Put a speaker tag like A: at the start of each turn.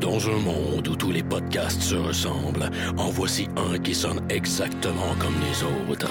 A: Dans un monde où tous les podcasts se ressemblent, en voici un qui sonne exactement comme les autres.